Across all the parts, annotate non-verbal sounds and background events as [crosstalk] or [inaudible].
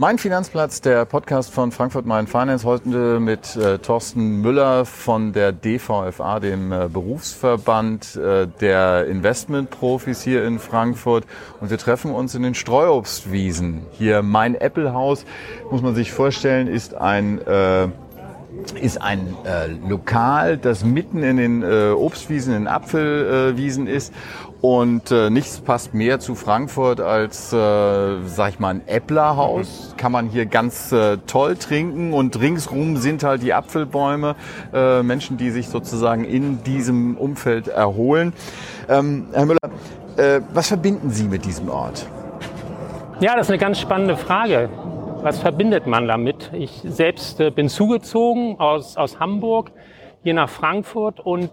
Mein Finanzplatz, der Podcast von Frankfurt Main Finance, heute mit äh, Thorsten Müller von der DVFA, dem äh, Berufsverband äh, der Investmentprofis hier in Frankfurt. Und wir treffen uns in den Streuobstwiesen. Hier mein Apple-Haus, muss man sich vorstellen, ist ein äh, ist ein äh, Lokal, das mitten in den äh, Obstwiesen, in den Apfelwiesen ist und äh, nichts passt mehr zu Frankfurt als, äh, sag ich mal, ein Äpplerhaus. Kann man hier ganz äh, toll trinken und ringsrum sind halt die Apfelbäume, äh, Menschen, die sich sozusagen in diesem Umfeld erholen. Ähm, Herr Müller, äh, was verbinden Sie mit diesem Ort? Ja, das ist eine ganz spannende Frage. Was verbindet man damit? Ich selbst äh, bin zugezogen aus, aus Hamburg hier nach Frankfurt und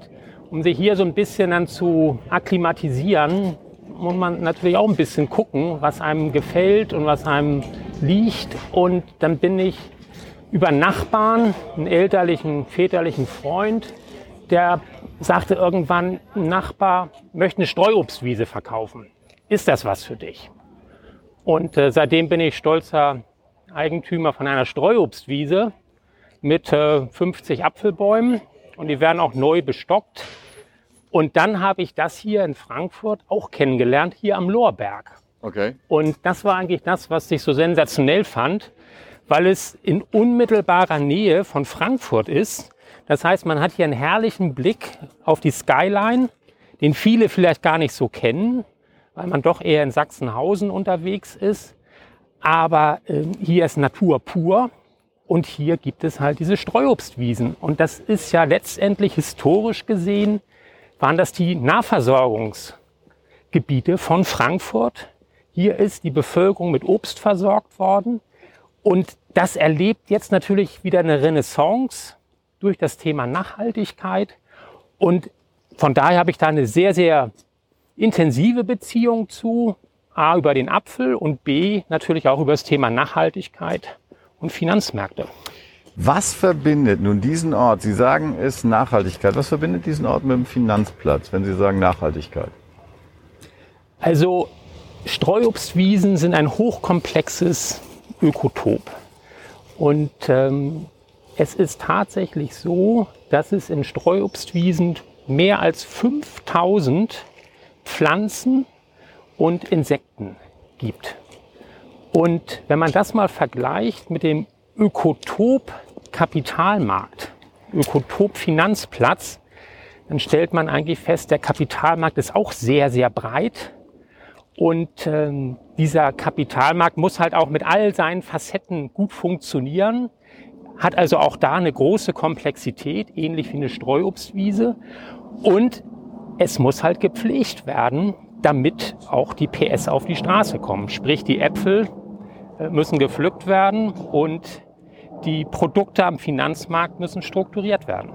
um sich hier so ein bisschen dann zu akklimatisieren, muss man natürlich auch ein bisschen gucken, was einem gefällt und was einem liegt. Und dann bin ich über Nachbarn, einen elterlichen, väterlichen Freund, der sagte irgendwann, ein Nachbar möchte eine Streuobstwiese verkaufen. Ist das was für dich? Und äh, seitdem bin ich stolzer Eigentümer von einer Streuobstwiese mit äh, 50 Apfelbäumen und die werden auch neu bestockt. Und dann habe ich das hier in Frankfurt auch kennengelernt, hier am Lorberg. Okay. Und das war eigentlich das, was ich so sensationell fand, weil es in unmittelbarer Nähe von Frankfurt ist. Das heißt, man hat hier einen herrlichen Blick auf die Skyline, den viele vielleicht gar nicht so kennen, weil man doch eher in Sachsenhausen unterwegs ist. Aber äh, hier ist Natur pur und hier gibt es halt diese Streuobstwiesen. Und das ist ja letztendlich historisch gesehen waren das die Nahversorgungsgebiete von Frankfurt. Hier ist die Bevölkerung mit Obst versorgt worden. Und das erlebt jetzt natürlich wieder eine Renaissance durch das Thema Nachhaltigkeit. Und von daher habe ich da eine sehr, sehr intensive Beziehung zu. A, über den Apfel und B, natürlich auch über das Thema Nachhaltigkeit und Finanzmärkte. Was verbindet nun diesen Ort? Sie sagen es Nachhaltigkeit. Was verbindet diesen Ort mit dem Finanzplatz, wenn Sie sagen Nachhaltigkeit? Also Streuobstwiesen sind ein hochkomplexes Ökotop. Und ähm, es ist tatsächlich so, dass es in Streuobstwiesen mehr als 5000 Pflanzen und Insekten gibt. Und wenn man das mal vergleicht mit dem Ökotop Kapitalmarkt, Ökotop Finanzplatz, dann stellt man eigentlich fest, der Kapitalmarkt ist auch sehr, sehr breit. Und ähm, dieser Kapitalmarkt muss halt auch mit all seinen Facetten gut funktionieren, hat also auch da eine große Komplexität, ähnlich wie eine Streuobstwiese. Und es muss halt gepflegt werden, damit auch die PS auf die Straße kommen. Sprich, die Äpfel äh, müssen gepflückt werden und die Produkte am Finanzmarkt müssen strukturiert werden.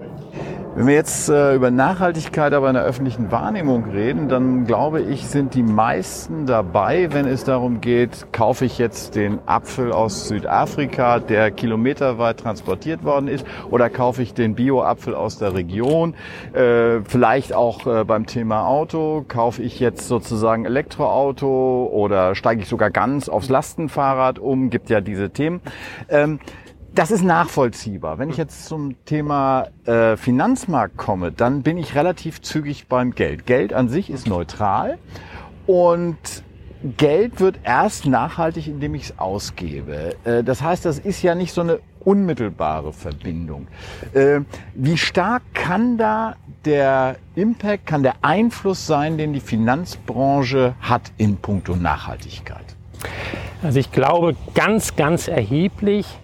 Wenn wir jetzt äh, über Nachhaltigkeit aber in der öffentlichen Wahrnehmung reden, dann glaube ich, sind die meisten dabei, wenn es darum geht, kaufe ich jetzt den Apfel aus Südafrika, der kilometerweit transportiert worden ist, oder kaufe ich den Bio-Apfel aus der Region. Äh, vielleicht auch äh, beim Thema Auto, kaufe ich jetzt sozusagen Elektroauto oder steige ich sogar ganz aufs Lastenfahrrad um, gibt ja diese Themen. Ähm, das ist nachvollziehbar. Wenn ich jetzt zum Thema äh, Finanzmarkt komme, dann bin ich relativ zügig beim Geld. Geld an sich ist neutral und Geld wird erst nachhaltig, indem ich es ausgebe. Äh, das heißt, das ist ja nicht so eine unmittelbare Verbindung. Äh, wie stark kann da der Impact, kann der Einfluss sein, den die Finanzbranche hat in puncto Nachhaltigkeit? Also ich glaube ganz, ganz erheblich.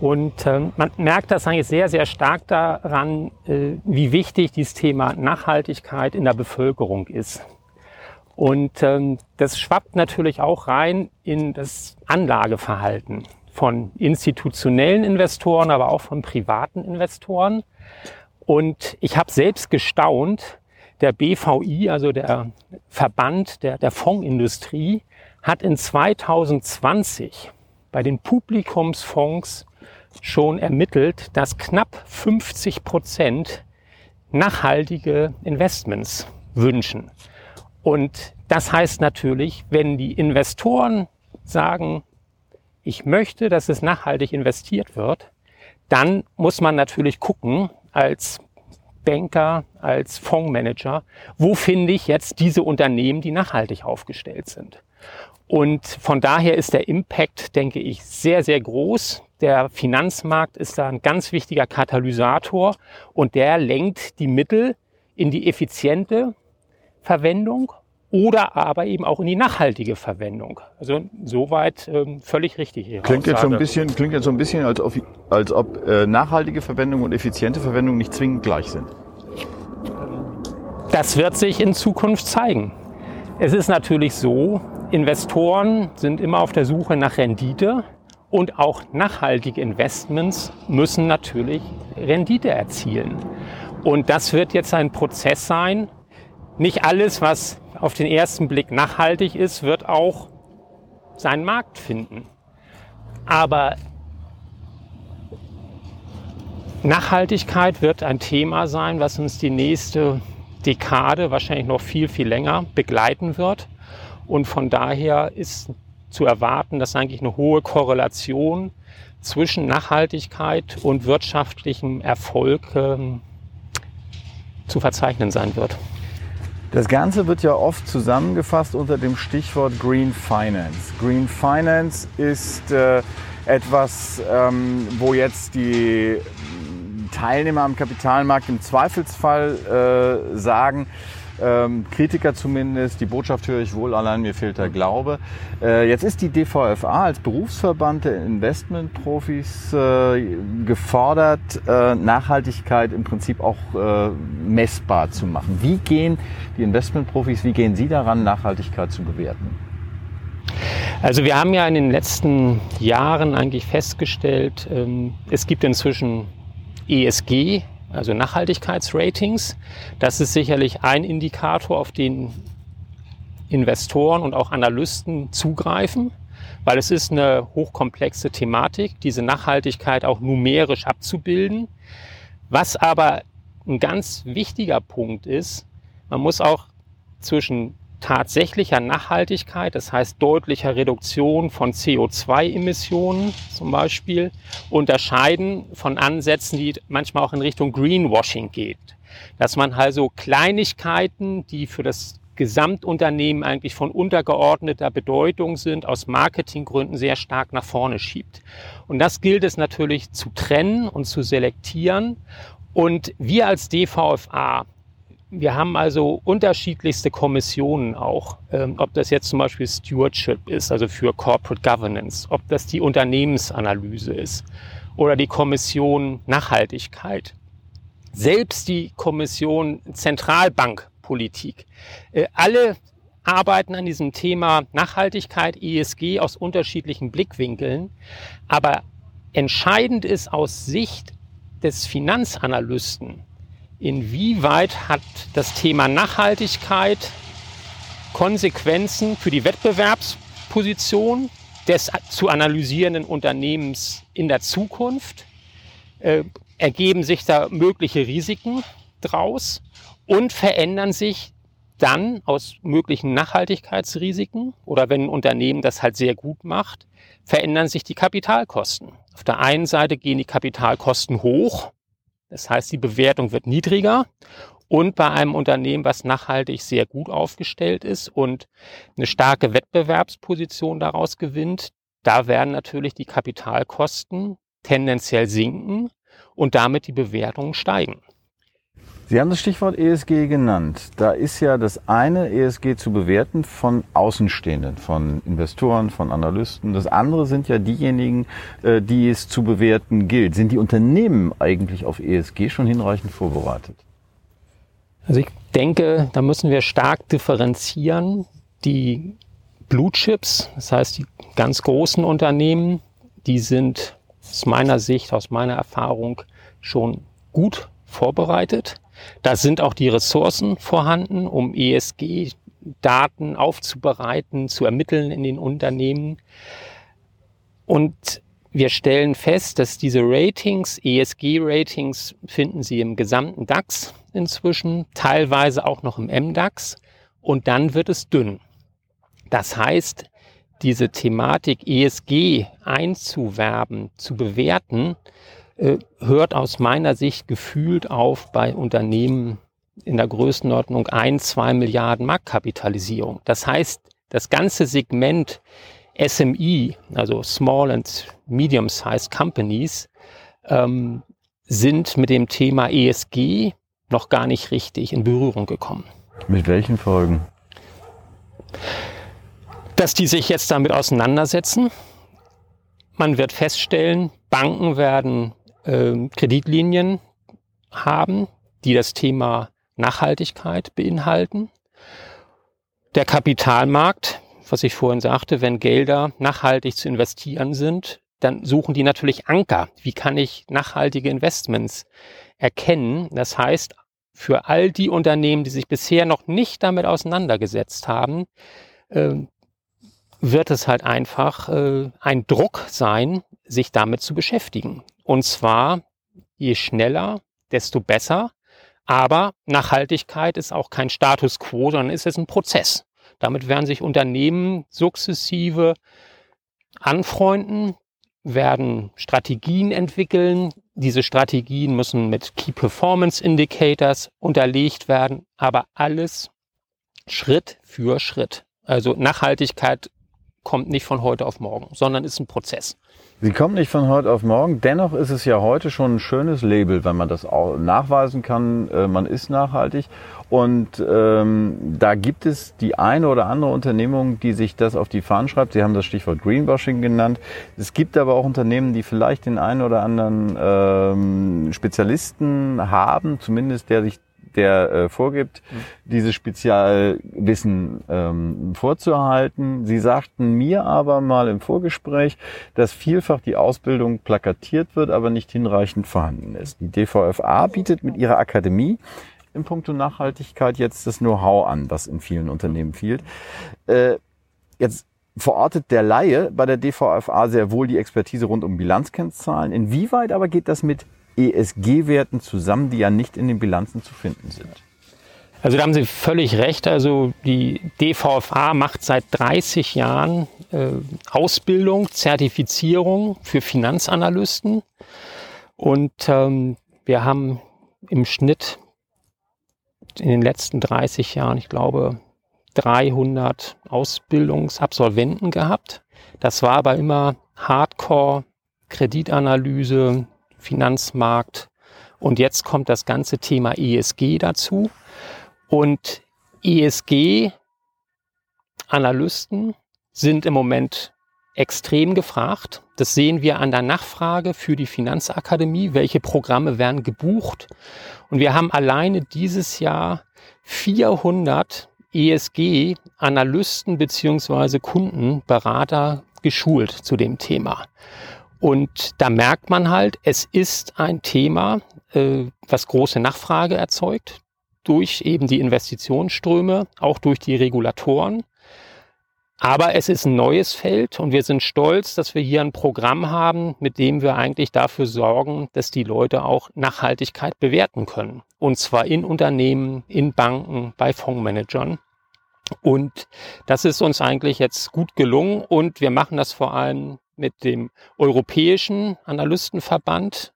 Und äh, man merkt das eigentlich sehr, sehr stark daran, äh, wie wichtig dieses Thema Nachhaltigkeit in der Bevölkerung ist. Und ähm, das schwappt natürlich auch rein in das Anlageverhalten von institutionellen Investoren, aber auch von privaten Investoren. Und ich habe selbst gestaunt, der BVI, also der Verband der, der Fondsindustrie, hat in 2020 bei den Publikumsfonds schon ermittelt, dass knapp 50 Prozent nachhaltige Investments wünschen. Und das heißt natürlich, wenn die Investoren sagen, ich möchte, dass es nachhaltig investiert wird, dann muss man natürlich gucken als Banker, als Fondsmanager, wo finde ich jetzt diese Unternehmen, die nachhaltig aufgestellt sind. Und von daher ist der Impact, denke ich, sehr, sehr groß. Der Finanzmarkt ist da ein ganz wichtiger Katalysator und der lenkt die Mittel in die effiziente Verwendung oder aber eben auch in die nachhaltige Verwendung. Also soweit ähm, völlig richtig. Ihre klingt jetzt so ein bisschen, klingt jetzt so ein bisschen, als ob, als ob äh, nachhaltige Verwendung und effiziente Verwendung nicht zwingend gleich sind. Das wird sich in Zukunft zeigen. Es ist natürlich so, Investoren sind immer auf der Suche nach Rendite und auch nachhaltige Investments müssen natürlich Rendite erzielen. Und das wird jetzt ein Prozess sein. Nicht alles, was auf den ersten Blick nachhaltig ist, wird auch seinen Markt finden. Aber Nachhaltigkeit wird ein Thema sein, was uns die nächste Dekade, wahrscheinlich noch viel, viel länger begleiten wird. Und von daher ist zu erwarten, dass eigentlich eine hohe Korrelation zwischen Nachhaltigkeit und wirtschaftlichem Erfolg ähm, zu verzeichnen sein wird. Das Ganze wird ja oft zusammengefasst unter dem Stichwort Green Finance. Green Finance ist äh, etwas, ähm, wo jetzt die Teilnehmer am Kapitalmarkt im Zweifelsfall äh, sagen, ähm, Kritiker zumindest, die Botschaft höre ich wohl, allein mir fehlt der Glaube. Äh, jetzt ist die DVFA als Berufsverband der Investmentprofis äh, gefordert, äh, Nachhaltigkeit im Prinzip auch äh, messbar zu machen. Wie gehen die Investmentprofis, wie gehen Sie daran, Nachhaltigkeit zu bewerten? Also wir haben ja in den letzten Jahren eigentlich festgestellt, ähm, es gibt inzwischen ESG also Nachhaltigkeitsratings. Das ist sicherlich ein Indikator, auf den Investoren und auch Analysten zugreifen, weil es ist eine hochkomplexe Thematik, diese Nachhaltigkeit auch numerisch abzubilden. Was aber ein ganz wichtiger Punkt ist, man muss auch zwischen tatsächlicher Nachhaltigkeit, das heißt deutlicher Reduktion von CO2-Emissionen zum Beispiel, unterscheiden von Ansätzen, die manchmal auch in Richtung Greenwashing geht. Dass man also Kleinigkeiten, die für das Gesamtunternehmen eigentlich von untergeordneter Bedeutung sind, aus Marketinggründen sehr stark nach vorne schiebt. Und das gilt es natürlich zu trennen und zu selektieren. Und wir als DVFA wir haben also unterschiedlichste Kommissionen auch, ähm, ob das jetzt zum Beispiel Stewardship ist, also für Corporate Governance, ob das die Unternehmensanalyse ist oder die Kommission Nachhaltigkeit. Selbst die Kommission Zentralbankpolitik. Äh, alle arbeiten an diesem Thema Nachhaltigkeit, ESG aus unterschiedlichen Blickwinkeln. Aber entscheidend ist aus Sicht des Finanzanalysten, Inwieweit hat das Thema Nachhaltigkeit Konsequenzen für die Wettbewerbsposition des zu analysierenden Unternehmens in der Zukunft? Äh, ergeben sich da mögliche Risiken draus und verändern sich dann aus möglichen Nachhaltigkeitsrisiken oder wenn ein Unternehmen das halt sehr gut macht, verändern sich die Kapitalkosten. Auf der einen Seite gehen die Kapitalkosten hoch, das heißt, die Bewertung wird niedriger. Und bei einem Unternehmen, was nachhaltig sehr gut aufgestellt ist und eine starke Wettbewerbsposition daraus gewinnt, da werden natürlich die Kapitalkosten tendenziell sinken und damit die Bewertungen steigen. Sie haben das Stichwort ESG genannt. Da ist ja das eine ESG zu bewerten von Außenstehenden, von Investoren, von Analysten. Das andere sind ja diejenigen, äh, die es zu bewerten gilt. Sind die Unternehmen eigentlich auf ESG schon hinreichend vorbereitet? Also ich denke, da müssen wir stark differenzieren. Die Blue Chips, das heißt die ganz großen Unternehmen, die sind aus meiner Sicht, aus meiner Erfahrung schon gut vorbereitet. Da sind auch die Ressourcen vorhanden, um ESG-Daten aufzubereiten, zu ermitteln in den Unternehmen. Und wir stellen fest, dass diese Ratings, ESG-Ratings, finden Sie im gesamten DAX inzwischen, teilweise auch noch im MDAX und dann wird es dünn. Das heißt, diese Thematik ESG einzuwerben, zu bewerten, äh, hört aus meiner Sicht gefühlt auf bei Unternehmen in der Größenordnung ein, zwei Milliarden Marktkapitalisierung. Das heißt, das ganze Segment SME, also Small and Medium-Sized Companies, ähm, sind mit dem Thema ESG noch gar nicht richtig in Berührung gekommen. Mit welchen Folgen? Dass die sich jetzt damit auseinandersetzen. Man wird feststellen, Banken werden äh, Kreditlinien haben, die das Thema Nachhaltigkeit beinhalten. Der Kapitalmarkt, was ich vorhin sagte, wenn Gelder nachhaltig zu investieren sind, dann suchen die natürlich Anker. Wie kann ich nachhaltige Investments erkennen? Das heißt, für all die Unternehmen, die sich bisher noch nicht damit auseinandergesetzt haben, äh, wird es halt einfach äh, ein Druck sein, sich damit zu beschäftigen. Und zwar je schneller, desto besser. Aber Nachhaltigkeit ist auch kein Status quo, sondern ist es ein Prozess. Damit werden sich Unternehmen sukzessive anfreunden, werden Strategien entwickeln. Diese Strategien müssen mit Key Performance Indicators unterlegt werden, aber alles Schritt für Schritt. Also Nachhaltigkeit kommt nicht von heute auf morgen, sondern ist ein Prozess. Sie kommt nicht von heute auf morgen. Dennoch ist es ja heute schon ein schönes Label, wenn man das auch nachweisen kann. Äh, man ist nachhaltig. Und ähm, da gibt es die eine oder andere Unternehmung, die sich das auf die Fahnen schreibt. Sie haben das Stichwort Greenwashing genannt. Es gibt aber auch Unternehmen, die vielleicht den einen oder anderen ähm, Spezialisten haben, zumindest der sich der äh, vorgibt, mhm. dieses Spezialwissen ähm, vorzuhalten. Sie sagten mir aber mal im Vorgespräch, dass vielfach die Ausbildung plakatiert wird, aber nicht hinreichend vorhanden ist. Die DVFA bietet mit ihrer Akademie in puncto Nachhaltigkeit jetzt das Know-how an, was in vielen Unternehmen fehlt. Äh, jetzt verortet der Laie bei der DVFA sehr wohl die Expertise rund um Bilanzkennzahlen. Inwieweit aber geht das mit ESG-Werten zusammen, die ja nicht in den Bilanzen zu finden sind. Also da haben Sie völlig recht. Also die DVFA macht seit 30 Jahren äh, Ausbildung, Zertifizierung für Finanzanalysten. Und ähm, wir haben im Schnitt in den letzten 30 Jahren, ich glaube, 300 Ausbildungsabsolventen gehabt. Das war aber immer Hardcore, Kreditanalyse, Finanzmarkt. Und jetzt kommt das ganze Thema ESG dazu. Und ESG-Analysten sind im Moment extrem gefragt. Das sehen wir an der Nachfrage für die Finanzakademie. Welche Programme werden gebucht? Und wir haben alleine dieses Jahr 400 ESG-Analysten beziehungsweise Kundenberater geschult zu dem Thema. Und da merkt man halt, es ist ein Thema, äh, was große Nachfrage erzeugt durch eben die Investitionsströme, auch durch die Regulatoren. Aber es ist ein neues Feld und wir sind stolz, dass wir hier ein Programm haben, mit dem wir eigentlich dafür sorgen, dass die Leute auch Nachhaltigkeit bewerten können. Und zwar in Unternehmen, in Banken, bei Fondsmanagern. Und das ist uns eigentlich jetzt gut gelungen und wir machen das vor allem mit dem Europäischen Analystenverband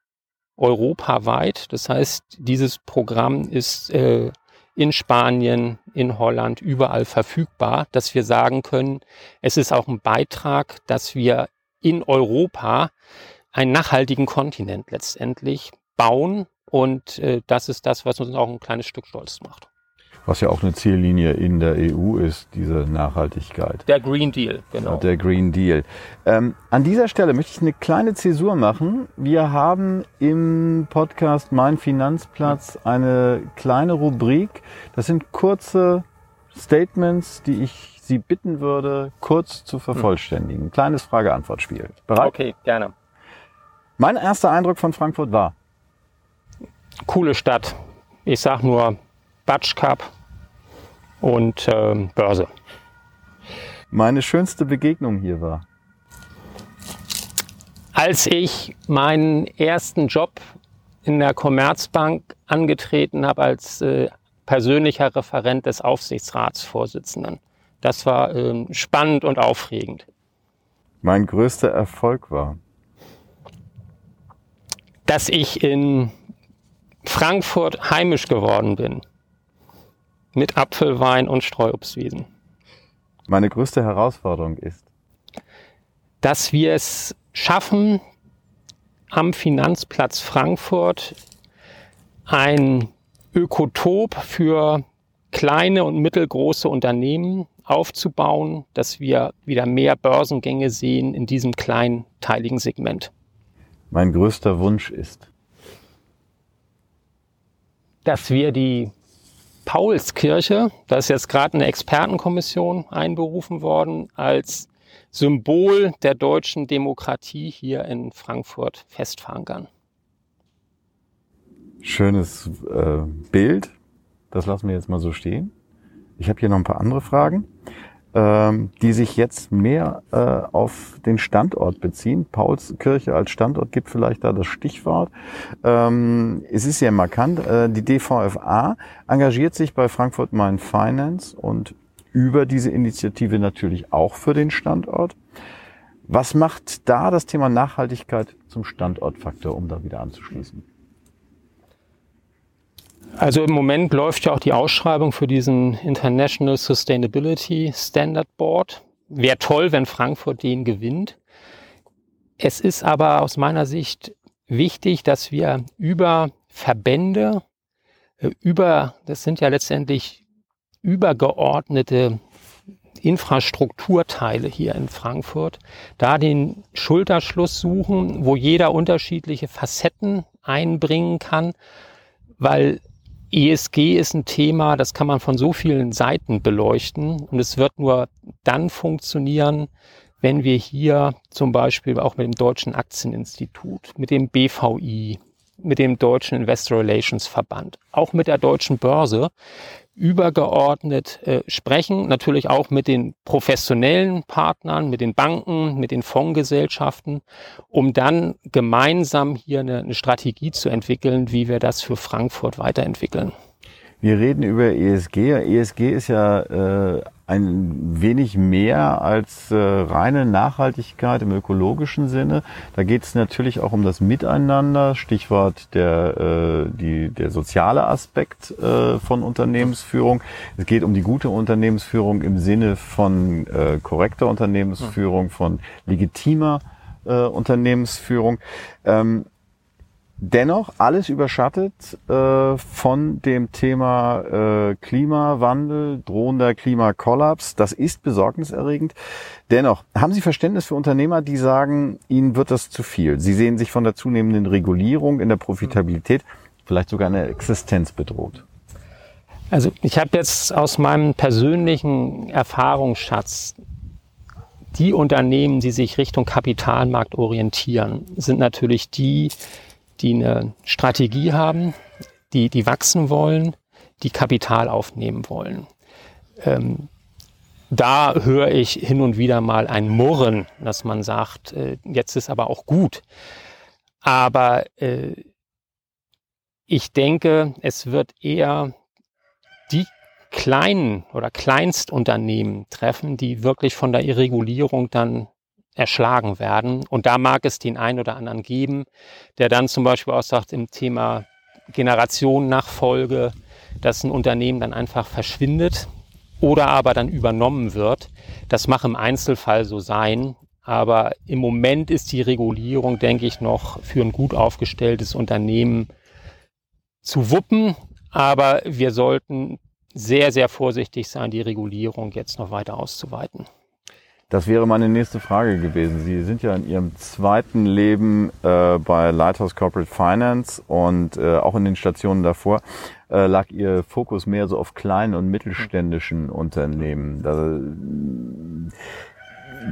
europaweit. Das heißt, dieses Programm ist äh, in Spanien, in Holland, überall verfügbar, dass wir sagen können, es ist auch ein Beitrag, dass wir in Europa einen nachhaltigen Kontinent letztendlich bauen. Und äh, das ist das, was uns auch ein kleines Stück stolz macht was ja auch eine Ziellinie in der EU ist, diese Nachhaltigkeit. Der Green Deal, genau. Der Green Deal. Ähm, an dieser Stelle möchte ich eine kleine Zäsur machen. Wir haben im Podcast Mein Finanzplatz eine kleine Rubrik. Das sind kurze Statements, die ich Sie bitten würde, kurz zu vervollständigen. Kleines Frage-Antwort-Spiel. Bereit? Okay, gerne. Mein erster Eindruck von Frankfurt war? Coole Stadt. Ich sag nur Batsch Cup und ähm, Börse. Meine schönste Begegnung hier war? Als ich meinen ersten Job in der Commerzbank angetreten habe als äh, persönlicher Referent des Aufsichtsratsvorsitzenden. Das war ähm, spannend und aufregend. mein größter Erfolg war? Dass ich in Frankfurt heimisch geworden bin. Mit Apfelwein und Streuobstwiesen. Meine größte Herausforderung ist? Dass wir es schaffen, am Finanzplatz Frankfurt ein Ökotop für kleine und mittelgroße Unternehmen aufzubauen, dass wir wieder mehr Börsengänge sehen in diesem kleinteiligen Segment. Mein größter Wunsch ist, dass wir die Paulskirche, da ist jetzt gerade eine Expertenkommission einberufen worden, als Symbol der deutschen Demokratie hier in Frankfurt festfahren Schönes äh, Bild. Das lassen wir jetzt mal so stehen. Ich habe hier noch ein paar andere Fragen, die sich jetzt mehr äh, auf den Standort beziehen. Paulskirche als Standort gibt vielleicht da das Stichwort. Ähm, es ist sehr markant. Äh, die DVFA engagiert sich bei Frankfurt Main Finance und über diese Initiative natürlich auch für den Standort. Was macht da das Thema Nachhaltigkeit zum Standortfaktor, um da wieder anzuschließen? Also im Moment läuft ja auch die Ausschreibung für diesen International Sustainability Standard Board. Wäre toll, wenn Frankfurt den gewinnt. Es ist aber aus meiner Sicht wichtig, dass wir über Verbände, äh, über, das sind ja letztendlich übergeordnete Infrastrukturteile hier in Frankfurt, da den Schulterschluss suchen, wo jeder unterschiedliche Facetten einbringen kann, weil ESG ist ein Thema, das kann man von so vielen Seiten beleuchten. Und es wird nur dann funktionieren, wenn wir hier zum Beispiel auch mit dem Deutschen Aktieninstitut, mit dem BVI, mit dem Deutschen Investor Relations Verband, auch mit der Deutschen Börse übergeordnet äh, sprechen, natürlich auch mit den professionellen Partnern, mit den Banken, mit den Fondsgesellschaften, um dann gemeinsam hier eine, eine Strategie zu entwickeln, wie wir das für Frankfurt weiterentwickeln. Wir reden über ESG. ESG ist ja äh, ein wenig mehr als äh, reine Nachhaltigkeit im ökologischen Sinne. Da geht es natürlich auch um das Miteinander, Stichwort der, äh, die, der soziale Aspekt äh, von Unternehmensführung. Es geht um die gute Unternehmensführung im Sinne von äh, korrekter Unternehmensführung, von legitimer äh, Unternehmensführung. Ähm, Dennoch alles überschattet äh, von dem Thema äh, Klimawandel, drohender Klimakollaps. Das ist besorgniserregend. Dennoch, haben Sie Verständnis für Unternehmer, die sagen, ihnen wird das zu viel? Sie sehen sich von der zunehmenden Regulierung in der Profitabilität vielleicht sogar eine Existenz bedroht. Also ich habe jetzt aus meinem persönlichen Erfahrungsschatz die Unternehmen, die sich Richtung Kapitalmarkt orientieren, sind natürlich die, die eine Strategie haben, die, die wachsen wollen, die Kapital aufnehmen wollen. Ähm, da höre ich hin und wieder mal ein Murren, dass man sagt, äh, jetzt ist aber auch gut. Aber äh, ich denke, es wird eher die kleinen oder Kleinstunternehmen treffen, die wirklich von der Regulierung dann erschlagen werden. Und da mag es den einen oder anderen geben, der dann zum Beispiel auch sagt, im Thema Generationennachfolge, dass ein Unternehmen dann einfach verschwindet oder aber dann übernommen wird. Das mag im Einzelfall so sein. Aber im Moment ist die Regulierung, denke ich, noch für ein gut aufgestelltes Unternehmen zu wuppen. Aber wir sollten sehr, sehr vorsichtig sein, die Regulierung jetzt noch weiter auszuweiten. Das wäre meine nächste Frage gewesen. Sie sind ja in Ihrem zweiten Leben äh, bei Lighthouse Corporate Finance und äh, auch in den Stationen davor äh, lag Ihr Fokus mehr so auf kleinen und mittelständischen Unternehmen. Das,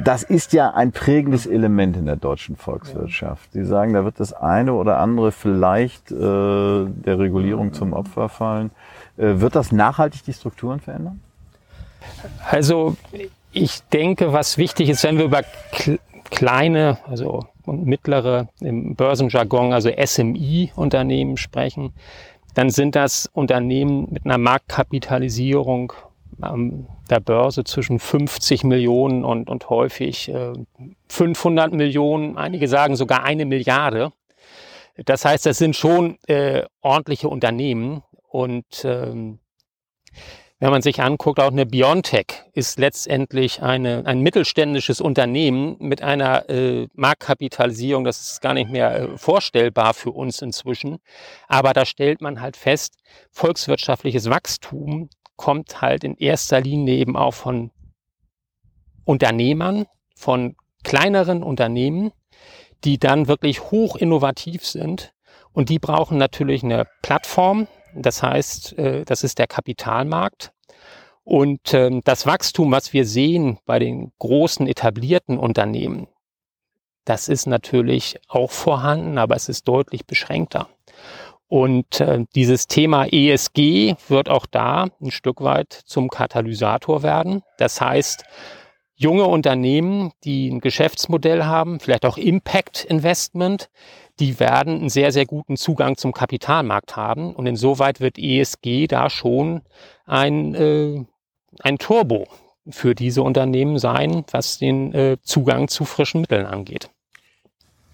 das ist ja ein prägendes Element in der deutschen Volkswirtschaft. Sie sagen, da wird das eine oder andere vielleicht äh, der Regulierung zum Opfer fallen. Äh, wird das nachhaltig die Strukturen verändern? Also ich denke, was wichtig ist, wenn wir über kleine, also mittlere im Börsenjargon, also SMI-Unternehmen sprechen, dann sind das Unternehmen mit einer Marktkapitalisierung an der Börse zwischen 50 Millionen und, und häufig äh, 500 Millionen, einige sagen sogar eine Milliarde. Das heißt, das sind schon äh, ordentliche Unternehmen und ähm, wenn man sich anguckt, auch eine Biontech ist letztendlich eine, ein mittelständisches Unternehmen mit einer äh, Marktkapitalisierung, das ist gar nicht mehr äh, vorstellbar für uns inzwischen. Aber da stellt man halt fest, volkswirtschaftliches Wachstum kommt halt in erster Linie eben auch von Unternehmern, von kleineren Unternehmen, die dann wirklich hoch innovativ sind. Und die brauchen natürlich eine Plattform, das heißt, äh, das ist der Kapitalmarkt. Und ähm, das Wachstum, was wir sehen bei den großen etablierten Unternehmen, das ist natürlich auch vorhanden, aber es ist deutlich beschränkter. Und äh, dieses Thema ESG wird auch da ein Stück weit zum Katalysator werden. Das heißt, junge Unternehmen, die ein Geschäftsmodell haben, vielleicht auch Impact Investment, die werden einen sehr, sehr guten Zugang zum Kapitalmarkt haben. Und insoweit wird ESG da schon ein, äh, ein Turbo für diese Unternehmen sein, was den äh, Zugang zu frischen Mitteln angeht.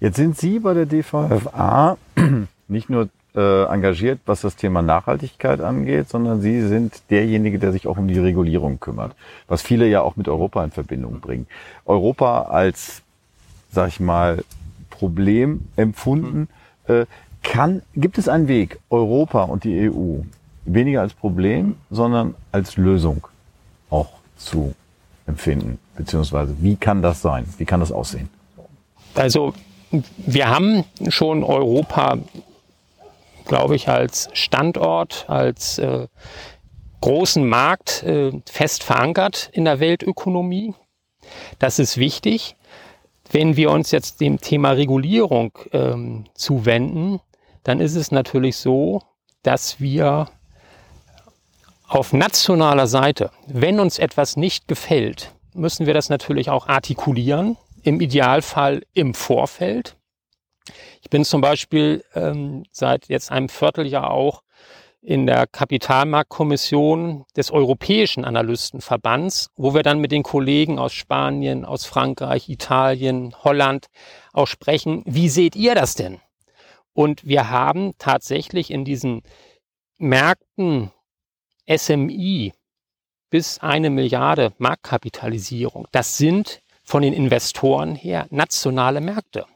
Jetzt sind Sie bei der DVFA [clears throat] nicht nur äh, engagiert, was das Thema Nachhaltigkeit angeht, sondern Sie sind derjenige, der sich auch um die Regulierung kümmert, was viele ja auch mit Europa in Verbindung bringen. Europa als, sag ich mal, Problem empfunden. Mhm. Äh, kann, gibt es einen Weg, Europa und die EU weniger als Problem, sondern als Lösung auch zu empfinden? Beziehungsweise, wie kann das sein? Wie kann das aussehen? Also, wir haben schon Europa, glaube ich, als Standort, als äh, großen Markt äh, fest verankert in der Weltökonomie. Das ist wichtig. Wenn wir uns jetzt dem Thema Regulierung ähm, zuwenden, dann ist es natürlich so, dass wir auf nationaler Seite, wenn uns etwas nicht gefällt, müssen wir das natürlich auch artikulieren, im Idealfall im Vorfeld. Ich bin zum Beispiel ähm, seit jetzt einem Vierteljahr auch in der Kapitalmarktkommission des Europäischen Analystenverbands, wo wir dann mit den Kollegen aus Spanien, aus Frankreich, Italien, Holland auch sprechen, wie seht ihr das denn? Und wir haben tatsächlich in diesen Märkten SMI bis eine Milliarde Marktkapitalisierung. Das sind von den Investoren her nationale Märkte.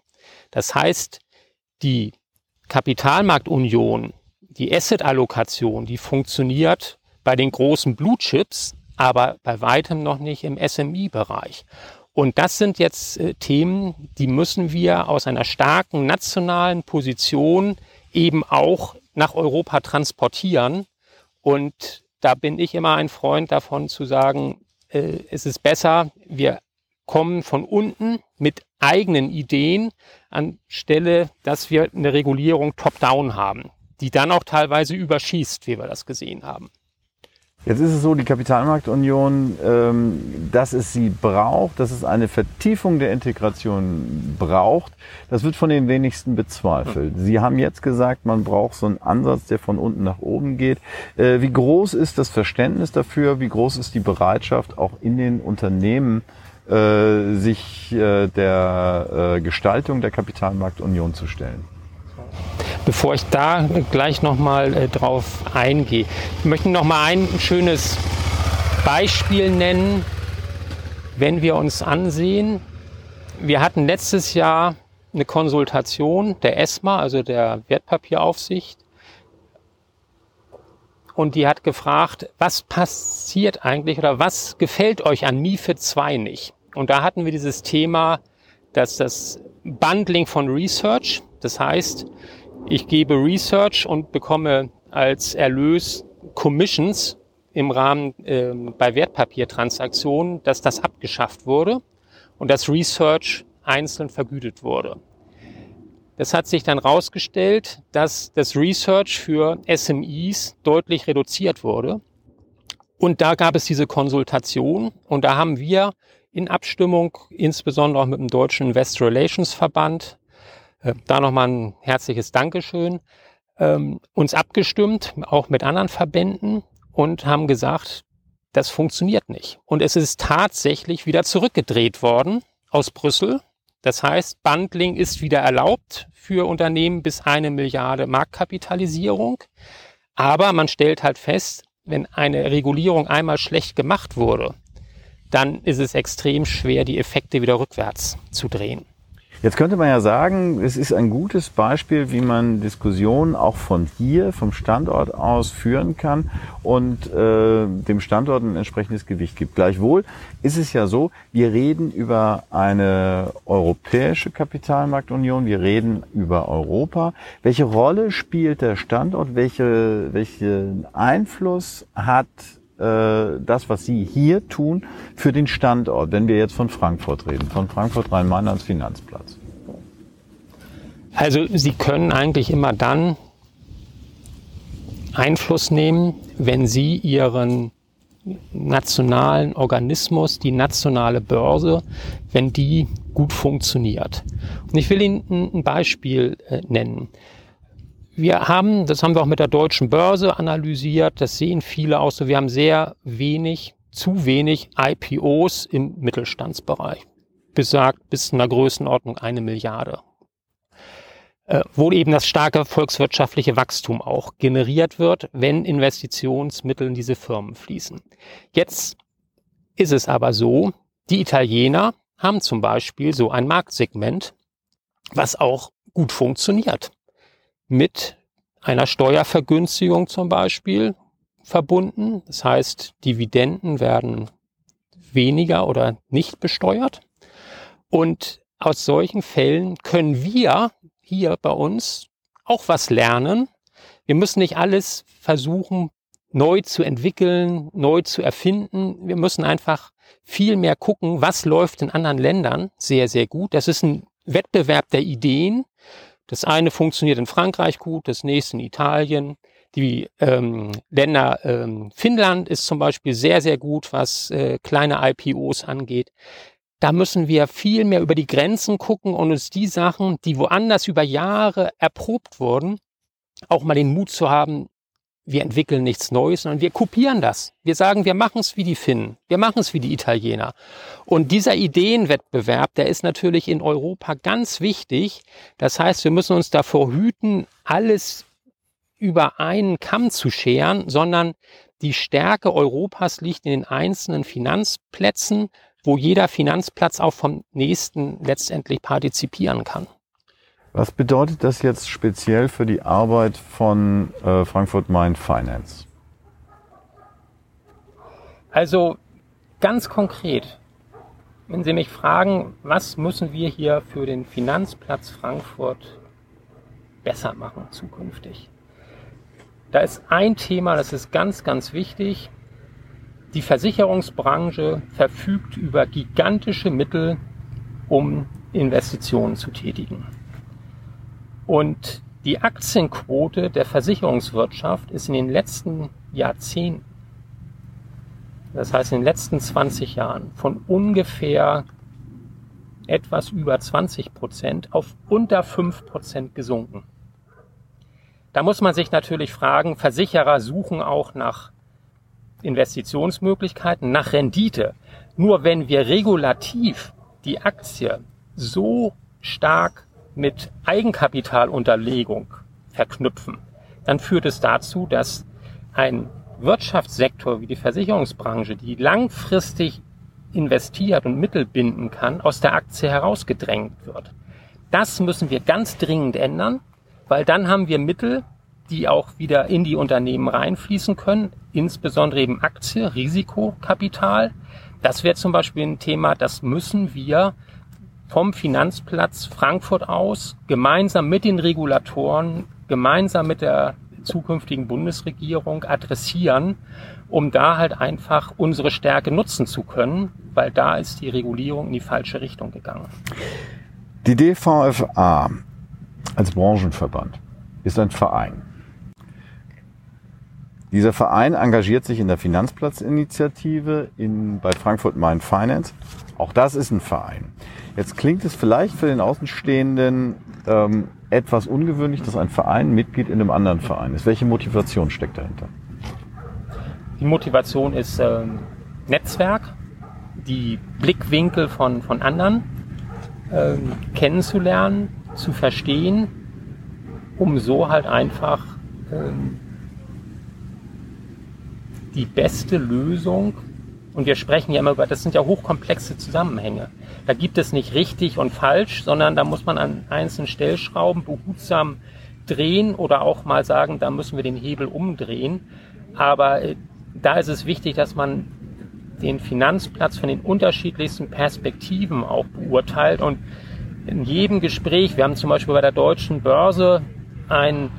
Das heißt, die Kapitalmarktunion die Asset-Allokation, die funktioniert bei den großen Blue Chips, aber bei weitem noch nicht im SMI-Bereich. Und das sind jetzt äh, Themen, die müssen wir aus einer starken nationalen Position eben auch nach Europa transportieren. Und da bin ich immer ein Freund davon zu sagen, äh, es ist besser, wir kommen von unten mit eigenen Ideen, anstelle, dass wir eine Regulierung top-down haben die dann auch teilweise überschießt, wie wir das gesehen haben. Jetzt ist es so, die Kapitalmarktunion, ähm, dass es sie braucht, dass es eine Vertiefung der Integration braucht, das wird von den wenigsten bezweifelt. Sie haben jetzt gesagt, man braucht so einen Ansatz, der von unten nach oben geht. Äh, wie groß ist das Verständnis dafür? Wie groß ist die Bereitschaft, auch in den Unternehmen äh, sich äh, der äh, Gestaltung der Kapitalmarktunion zu stellen? Bevor ich da gleich nochmal äh, drauf eingehe. Ich möchte noch mal ein schönes Beispiel nennen, wenn wir uns ansehen. Wir hatten letztes Jahr eine Konsultation der ESMA, also der Wertpapieraufsicht. Und die hat gefragt, was passiert eigentlich oder was gefällt euch an MIFID 2 nicht? Und da hatten wir dieses Thema, dass das Bundling von Research, das heißt, ich gebe Research und bekomme als Erlös Commissions im Rahmen äh, bei Wertpapiertransaktionen, dass das abgeschafft wurde und das Research einzeln vergütet wurde. Das hat sich dann herausgestellt, dass das Research für SMEs deutlich reduziert wurde. Und da gab es diese Konsultation und da haben wir in Abstimmung, insbesondere auch mit dem Deutschen Investor Relations Verband, da nochmal ein herzliches Dankeschön. Ähm, uns abgestimmt, auch mit anderen Verbänden und haben gesagt, das funktioniert nicht. Und es ist tatsächlich wieder zurückgedreht worden aus Brüssel. Das heißt, Bundling ist wieder erlaubt für Unternehmen bis eine Milliarde Marktkapitalisierung. Aber man stellt halt fest, wenn eine Regulierung einmal schlecht gemacht wurde, dann ist es extrem schwer, die Effekte wieder rückwärts zu drehen. Jetzt könnte man ja sagen, es ist ein gutes Beispiel, wie man Diskussionen auch von hier, vom Standort aus führen kann und äh, dem Standort ein entsprechendes Gewicht gibt. Gleichwohl ist es ja so, wir reden über eine europäische Kapitalmarktunion, wir reden über Europa. Welche Rolle spielt der Standort? Welche, welchen Einfluss hat das, was Sie hier tun, für den Standort, wenn wir jetzt von Frankfurt reden, von Frankfurt Rhein-Main als Finanzplatz? Also Sie können eigentlich immer dann Einfluss nehmen, wenn Sie Ihren nationalen Organismus, die nationale Börse, wenn die gut funktioniert. Und ich will Ihnen ein Beispiel äh, nennen. Wir haben, das haben wir auch mit der deutschen Börse analysiert, das sehen viele auch so, wir haben sehr wenig, zu wenig IPOs im Mittelstandsbereich. Besagt bis in einer Größenordnung eine Milliarde. Äh, wo eben das starke volkswirtschaftliche Wachstum auch generiert wird, wenn Investitionsmittel in diese Firmen fließen. Jetzt ist es aber so, die Italiener haben zum Beispiel so ein Marktsegment, was auch gut funktioniert mit einer Steuervergünstigung zum Beispiel verbunden. Das heißt, Dividenden werden weniger oder nicht besteuert. Und aus solchen Fällen können wir hier bei uns auch was lernen. Wir müssen nicht alles versuchen, neu zu entwickeln, neu zu erfinden. Wir müssen einfach viel mehr gucken, was läuft in anderen Ländern sehr, sehr gut. Das ist ein Wettbewerb der Ideen. Das eine funktioniert in Frankreich gut, das nächste in Italien. Die ähm, Länder ähm, Finnland ist zum Beispiel sehr, sehr gut, was äh, kleine IPOs angeht. Da müssen wir viel mehr über die Grenzen gucken und uns die Sachen, die woanders über Jahre erprobt wurden, auch mal den Mut zu haben, wir entwickeln nichts Neues, sondern wir kopieren das. Wir sagen, wir machen es wie die Finnen, wir machen es wie die Italiener. Und dieser Ideenwettbewerb, der ist natürlich in Europa ganz wichtig. Das heißt, wir müssen uns davor hüten, alles über einen Kamm zu scheren, sondern die Stärke Europas liegt in den einzelnen Finanzplätzen, wo jeder Finanzplatz auch vom nächsten letztendlich partizipieren kann. Was bedeutet das jetzt speziell für die Arbeit von äh, Frankfurt Main Finance? Also ganz konkret, wenn Sie mich fragen, was müssen wir hier für den Finanzplatz Frankfurt besser machen zukünftig? Da ist ein Thema, das ist ganz, ganz wichtig. Die Versicherungsbranche verfügt über gigantische Mittel, um Investitionen zu tätigen. Und die Aktienquote der Versicherungswirtschaft ist in den letzten Jahrzehnten, das heißt in den letzten 20 Jahren, von ungefähr etwas über 20 Prozent auf unter 5 Prozent gesunken. Da muss man sich natürlich fragen, Versicherer suchen auch nach Investitionsmöglichkeiten, nach Rendite. Nur wenn wir regulativ die Aktie so stark mit Eigenkapitalunterlegung verknüpfen, dann führt es dazu, dass ein Wirtschaftssektor wie die Versicherungsbranche, die langfristig investiert und Mittel binden kann, aus der Aktie herausgedrängt wird. Das müssen wir ganz dringend ändern, weil dann haben wir Mittel, die auch wieder in die Unternehmen reinfließen können, insbesondere eben Aktie, Risikokapital. Das wäre zum Beispiel ein Thema, das müssen wir vom Finanzplatz Frankfurt aus gemeinsam mit den Regulatoren, gemeinsam mit der zukünftigen Bundesregierung adressieren, um da halt einfach unsere Stärke nutzen zu können, weil da ist die Regulierung in die falsche Richtung gegangen. Die DVFA als Branchenverband ist ein Verein. Dieser Verein engagiert sich in der Finanzplatzinitiative in, bei Frankfurt Main Finance. Auch das ist ein Verein. Jetzt klingt es vielleicht für den Außenstehenden ähm, etwas ungewöhnlich, dass ein Verein Mitglied in einem anderen Verein ist. Welche Motivation steckt dahinter? die Motivation ist ähm, Netzwerk, die Blickwinkel von, von anderen ähm, kennenzulernen, zu verstehen, um so halt einfach ähm, die beste Lösung, und wir sprechen ja immer über, das sind ja hochkomplexe Zusammenhänge. Da gibt es nicht richtig und falsch, sondern da muss man an einzelnen Stellschrauben behutsam drehen oder auch mal sagen, da müssen wir den Hebel umdrehen. Aber äh, da ist es wichtig, dass man den Finanzplatz von den unterschiedlichsten Perspektiven auch beurteilt und in jedem Gespräch, wir haben zum Beispiel bei der deutschen Börse ein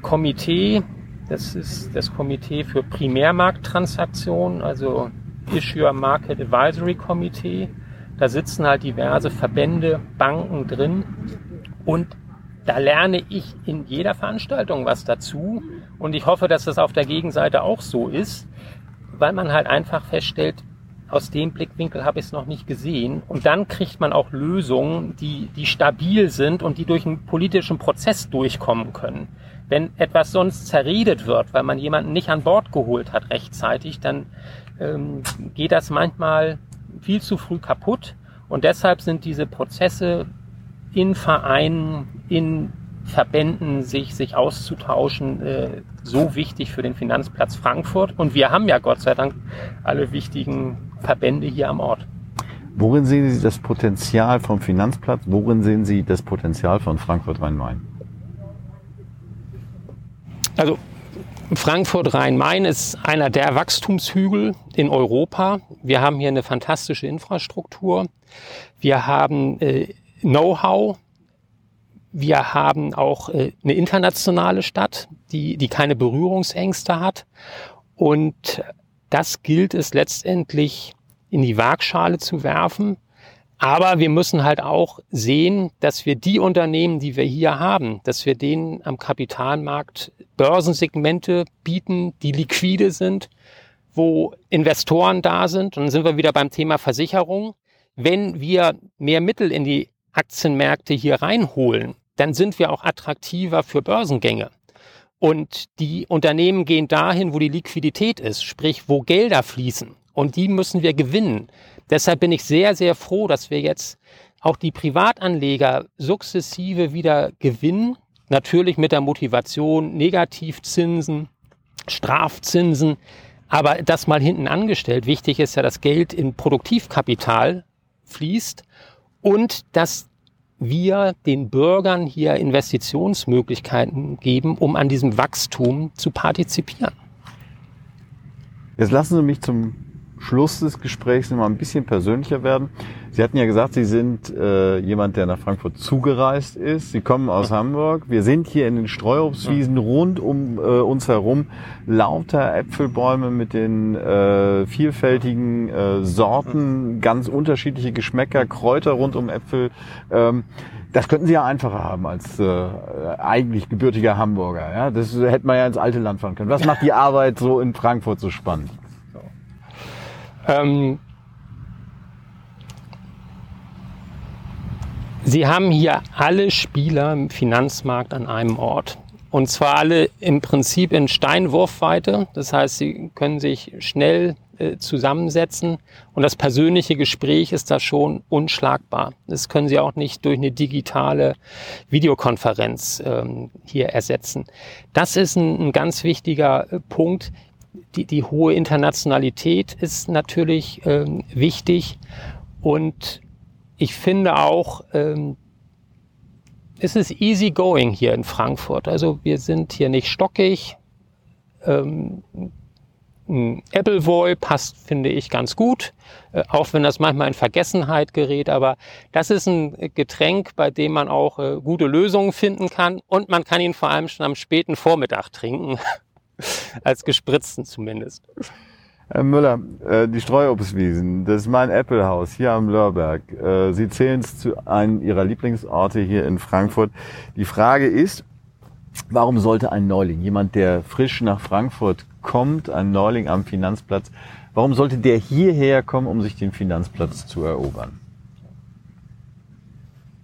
Komitee, das ist das Komitee für Primärmarkttransaktionen, also Issuer Market Advisory Committee. Da sitzen halt diverse Verbände, Banken drin und da lerne ich in jeder Veranstaltung was dazu und ich hoffe, dass das auf der Gegenseite auch so ist, weil man halt einfach feststellt, aus dem Blickwinkel habe ich es noch nicht gesehen. Und dann kriegt man auch Lösungen, die, die stabil sind und die durch einen politischen Prozess durchkommen können. Wenn etwas sonst zerredet wird, weil man jemanden nicht an Bord geholt hat rechtzeitig, dann ähm, geht das manchmal viel zu früh kaputt. Und deshalb sind diese Prozesse in Vereinen, in Verbänden sich, sich auszutauschen, äh, so wichtig für den Finanzplatz Frankfurt. Und wir haben ja Gott sei Dank alle wichtigen Verbände hier am Ort. Worin sehen Sie das Potenzial vom Finanzplatz? Worin sehen Sie das Potenzial von Frankfurt Rhein-Main? Also Frankfurt Rhein-Main ist einer der Wachstumshügel in Europa. Wir haben hier eine fantastische Infrastruktur. Wir haben äh, Know-how. Wir haben auch äh, eine internationale Stadt, die, die keine Berührungsängste hat. Und das gilt es letztendlich in die Waagschale zu werfen. Aber wir müssen halt auch sehen, dass wir die Unternehmen, die wir hier haben, dass wir denen am Kapitalmarkt Börsensegmente bieten, die liquide sind, wo Investoren da sind. Und dann sind wir wieder beim Thema Versicherung. Wenn wir mehr Mittel in die Aktienmärkte hier reinholen, dann sind wir auch attraktiver für Börsengänge. Und die Unternehmen gehen dahin, wo die Liquidität ist, sprich, wo Gelder fließen. Und die müssen wir gewinnen. Deshalb bin ich sehr, sehr froh, dass wir jetzt auch die Privatanleger sukzessive wieder gewinnen. Natürlich mit der Motivation Negativzinsen, Strafzinsen. Aber das mal hinten angestellt. Wichtig ist ja, dass Geld in Produktivkapital fließt und dass wir den Bürgern hier Investitionsmöglichkeiten geben, um an diesem Wachstum zu partizipieren. Jetzt lassen Sie mich zum Schluss des Gesprächs noch mal ein bisschen persönlicher werden. Sie hatten ja gesagt, Sie sind äh, jemand, der nach Frankfurt zugereist ist. Sie kommen aus Hamburg. Wir sind hier in den Streuobstwiesen rund um äh, uns herum. Lauter Äpfelbäume mit den äh, vielfältigen äh, Sorten, ganz unterschiedliche Geschmäcker, Kräuter rund um Äpfel. Ähm, das könnten Sie ja einfacher haben als äh, eigentlich gebürtiger Hamburger. Ja? Das hätte man ja ins alte Land fahren können. Was macht die Arbeit so in Frankfurt so spannend? Ähm, Sie haben hier alle Spieler im Finanzmarkt an einem Ort. Und zwar alle im Prinzip in Steinwurfweite. Das heißt, Sie können sich schnell äh, zusammensetzen. Und das persönliche Gespräch ist da schon unschlagbar. Das können Sie auch nicht durch eine digitale Videokonferenz ähm, hier ersetzen. Das ist ein, ein ganz wichtiger äh, Punkt. Die, die hohe Internationalität ist natürlich ähm, wichtig. Und ich finde auch, ähm, es ist easy going hier in Frankfurt. Also wir sind hier nicht stockig. Ähm, Appleboy passt, finde ich, ganz gut, äh, auch wenn das manchmal in Vergessenheit gerät. Aber das ist ein Getränk, bei dem man auch äh, gute Lösungen finden kann. Und man kann ihn vor allem schon am späten Vormittag trinken, [laughs] [laughs] als gespritzten zumindest. Herr Müller, äh, die Streuobstwiesen, das ist mein Applehaus hier am Lörberg. Äh, Sie zählen es zu einem Ihrer Lieblingsorte hier in Frankfurt. Die Frage ist, warum sollte ein Neuling, jemand, der frisch nach Frankfurt kommt, ein Neuling am Finanzplatz, warum sollte der hierher kommen, um sich den Finanzplatz zu erobern?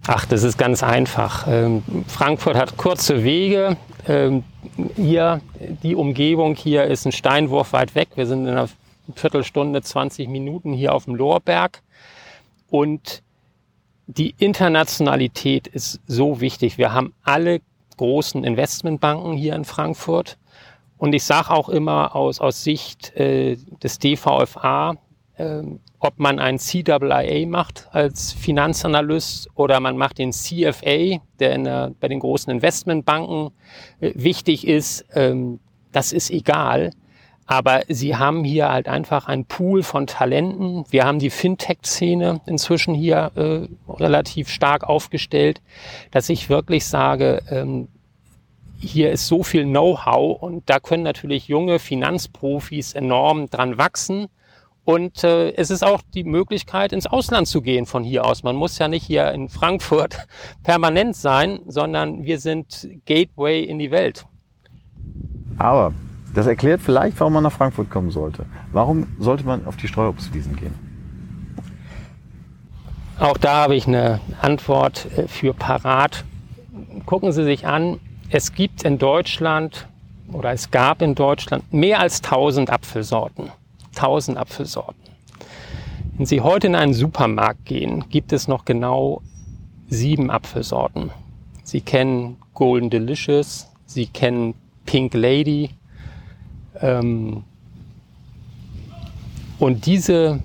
Ach, das ist ganz einfach. Ähm, Frankfurt hat kurze Wege. Ähm, hier die Umgebung hier ist ein Steinwurf weit weg. Wir sind in einer Viertelstunde, 20 Minuten hier auf dem Lorberg. Und die Internationalität ist so wichtig. Wir haben alle großen Investmentbanken hier in Frankfurt. Und ich sage auch immer aus, aus Sicht äh, des DVFA, äh, ob man ein CAA macht als Finanzanalyst oder man macht den CFA, der, der bei den großen Investmentbanken äh, wichtig ist, ähm, das ist egal. Aber sie haben hier halt einfach einen Pool von Talenten. Wir haben die Fintech-Szene inzwischen hier äh, relativ stark aufgestellt, dass ich wirklich sage, ähm, hier ist so viel Know-how und da können natürlich junge Finanzprofis enorm dran wachsen. Und äh, es ist auch die Möglichkeit, ins Ausland zu gehen von hier aus. Man muss ja nicht hier in Frankfurt [laughs] permanent sein, sondern wir sind Gateway in die Welt. Aber das erklärt vielleicht, warum man nach Frankfurt kommen sollte. Warum sollte man auf die Streuobstwiesen gehen? Auch da habe ich eine Antwort äh, für parat. Gucken Sie sich an, es gibt in Deutschland oder es gab in Deutschland mehr als 1000 Apfelsorten. 1000 Apfelsorten. Wenn Sie heute in einen Supermarkt gehen, gibt es noch genau sieben Apfelsorten. Sie kennen Golden Delicious, Sie kennen Pink Lady, ähm, und diese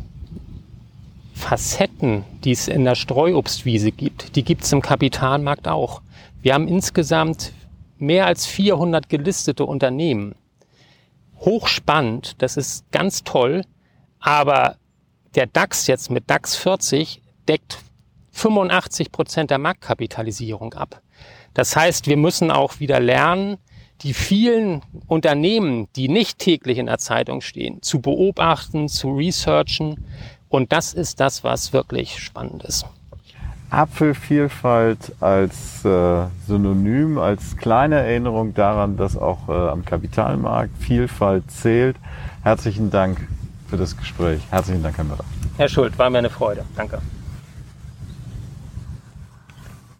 Facetten, die es in der Streuobstwiese gibt, die gibt es im Kapitalmarkt auch. Wir haben insgesamt mehr als 400 gelistete Unternehmen. Hochspannend, das ist ganz toll, aber der DAX jetzt mit DAX 40 deckt 85 Prozent der Marktkapitalisierung ab. Das heißt, wir müssen auch wieder lernen, die vielen Unternehmen, die nicht täglich in der Zeitung stehen, zu beobachten, zu researchen. Und das ist das, was wirklich spannend ist. Apfelvielfalt als äh, Synonym, als kleine Erinnerung daran, dass auch äh, am Kapitalmarkt Vielfalt zählt. Herzlichen Dank für das Gespräch. Herzlichen Dank, Herr Müller. Herr Schuld, war mir eine Freude. Danke.